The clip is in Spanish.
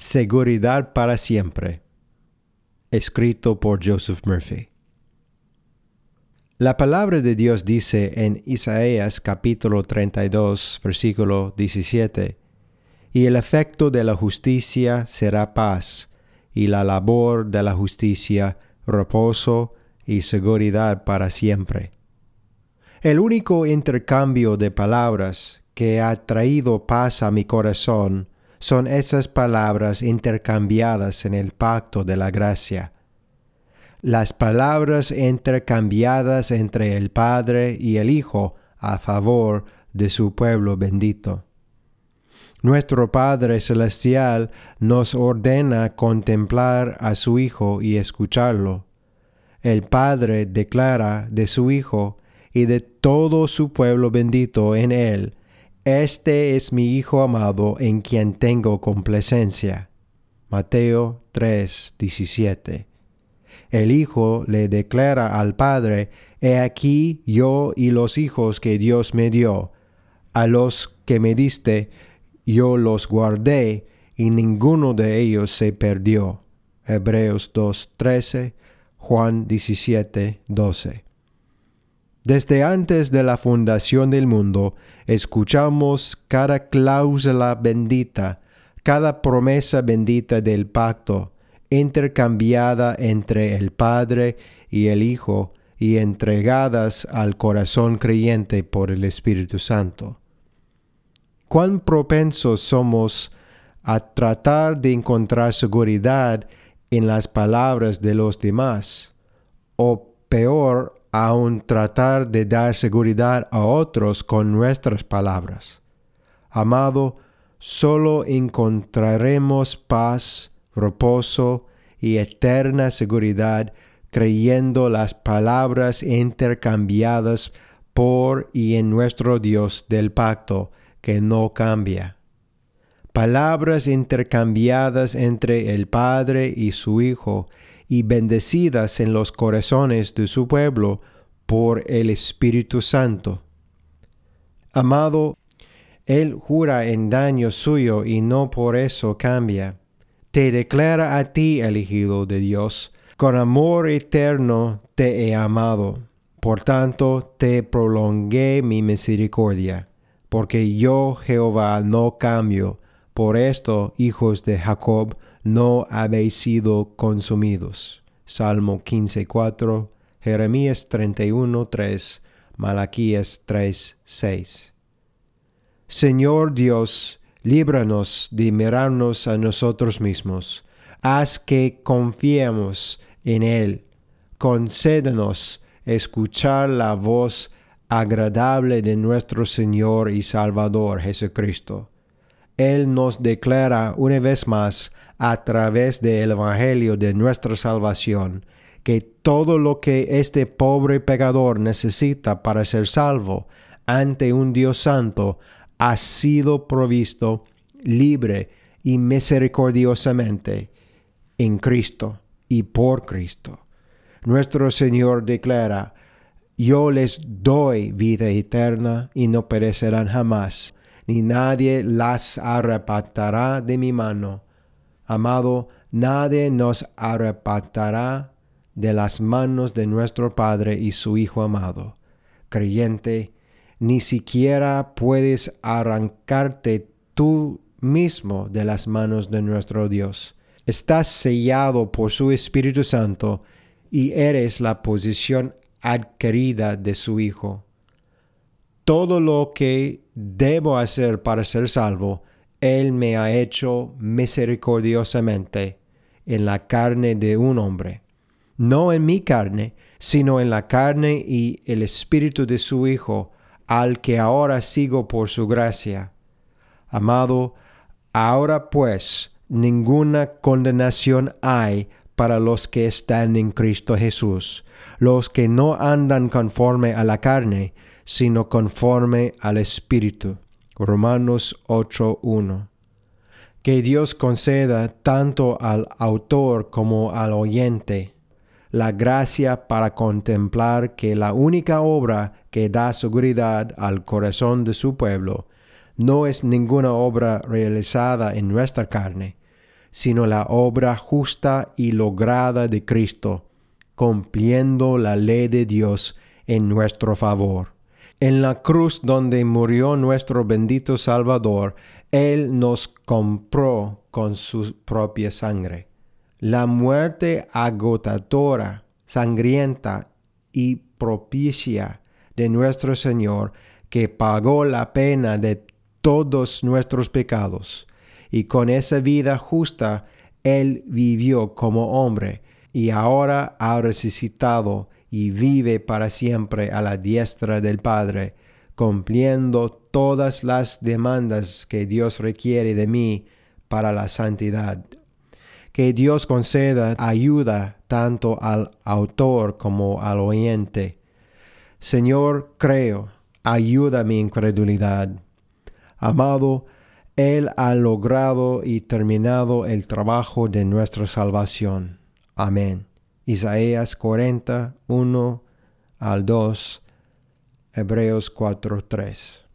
Seguridad para siempre. Escrito por Joseph Murphy. La palabra de Dios dice en Isaías capítulo 32, versículo 17, Y el efecto de la justicia será paz, y la labor de la justicia reposo y seguridad para siempre. El único intercambio de palabras que ha traído paz a mi corazón son esas palabras intercambiadas en el pacto de la gracia. Las palabras intercambiadas entre el Padre y el Hijo a favor de su pueblo bendito. Nuestro Padre Celestial nos ordena contemplar a su Hijo y escucharlo. El Padre declara de su Hijo y de todo su pueblo bendito en él este es mi Hijo amado en quien tengo complacencia. Mateo 3, 17. El Hijo le declara al Padre, He aquí yo y los hijos que Dios me dio. A los que me diste, yo los guardé, y ninguno de ellos se perdió. Hebreos 2, 13, Juan 17, 12. Desde antes de la fundación del mundo, escuchamos cada cláusula bendita, cada promesa bendita del pacto, intercambiada entre el Padre y el Hijo y entregadas al corazón creyente por el Espíritu Santo. Cuán propensos somos a tratar de encontrar seguridad en las palabras de los demás, o peor aun tratar de dar seguridad a otros con nuestras palabras. Amado, solo encontraremos paz, reposo y eterna seguridad creyendo las palabras intercambiadas por y en nuestro Dios del pacto que no cambia. Palabras intercambiadas entre el Padre y su Hijo y bendecidas en los corazones de su pueblo por el Espíritu Santo. Amado, Él jura en daño suyo y no por eso cambia. Te declara a ti, elegido de Dios, con amor eterno te he amado. Por tanto, te prolongué mi misericordia, porque yo, Jehová, no cambio. Por esto, hijos de Jacob, no habéis sido consumidos. Salmo 15.4, Jeremías 31.3, Malaquías 3.6. Señor Dios, líbranos de mirarnos a nosotros mismos. Haz que confiemos en Él. Concédenos escuchar la voz agradable de nuestro Señor y Salvador Jesucristo él nos declara una vez más a través del Evangelio de nuestra salvación que todo lo que este pobre pecador necesita para ser salvo ante un Dios santo ha sido provisto libre y misericordiosamente en Cristo y por Cristo. Nuestro Señor declara, yo les doy vida eterna y no perecerán jamás ni nadie las arrebatará de mi mano. Amado, nadie nos arrebatará de las manos de nuestro Padre y su Hijo amado. Creyente, ni siquiera puedes arrancarte tú mismo de las manos de nuestro Dios. Estás sellado por su Espíritu Santo y eres la posición adquirida de su Hijo todo lo que debo hacer para ser salvo, Él me ha hecho misericordiosamente en la carne de un hombre, no en mi carne, sino en la carne y el espíritu de su Hijo, al que ahora sigo por su gracia. Amado, ahora pues ninguna condenación hay para los que están en Cristo Jesús, los que no andan conforme a la carne, sino conforme al Espíritu. Romanos 8.1. Que Dios conceda tanto al autor como al oyente la gracia para contemplar que la única obra que da seguridad al corazón de su pueblo no es ninguna obra realizada en nuestra carne, sino la obra justa y lograda de Cristo, cumpliendo la ley de Dios en nuestro favor. En la cruz donde murió nuestro bendito Salvador, Él nos compró con su propia sangre. La muerte agotadora, sangrienta y propicia de nuestro Señor, que pagó la pena de todos nuestros pecados, y con esa vida justa Él vivió como hombre, y ahora ha resucitado y vive para siempre a la diestra del Padre, cumpliendo todas las demandas que Dios requiere de mí para la santidad. Que Dios conceda ayuda tanto al autor como al oyente. Señor, creo, ayuda mi incredulidad. Amado, Él ha logrado y terminado el trabajo de nuestra salvación. Amén. Isaías 40, 1 al 2, Hebreos 4, 3.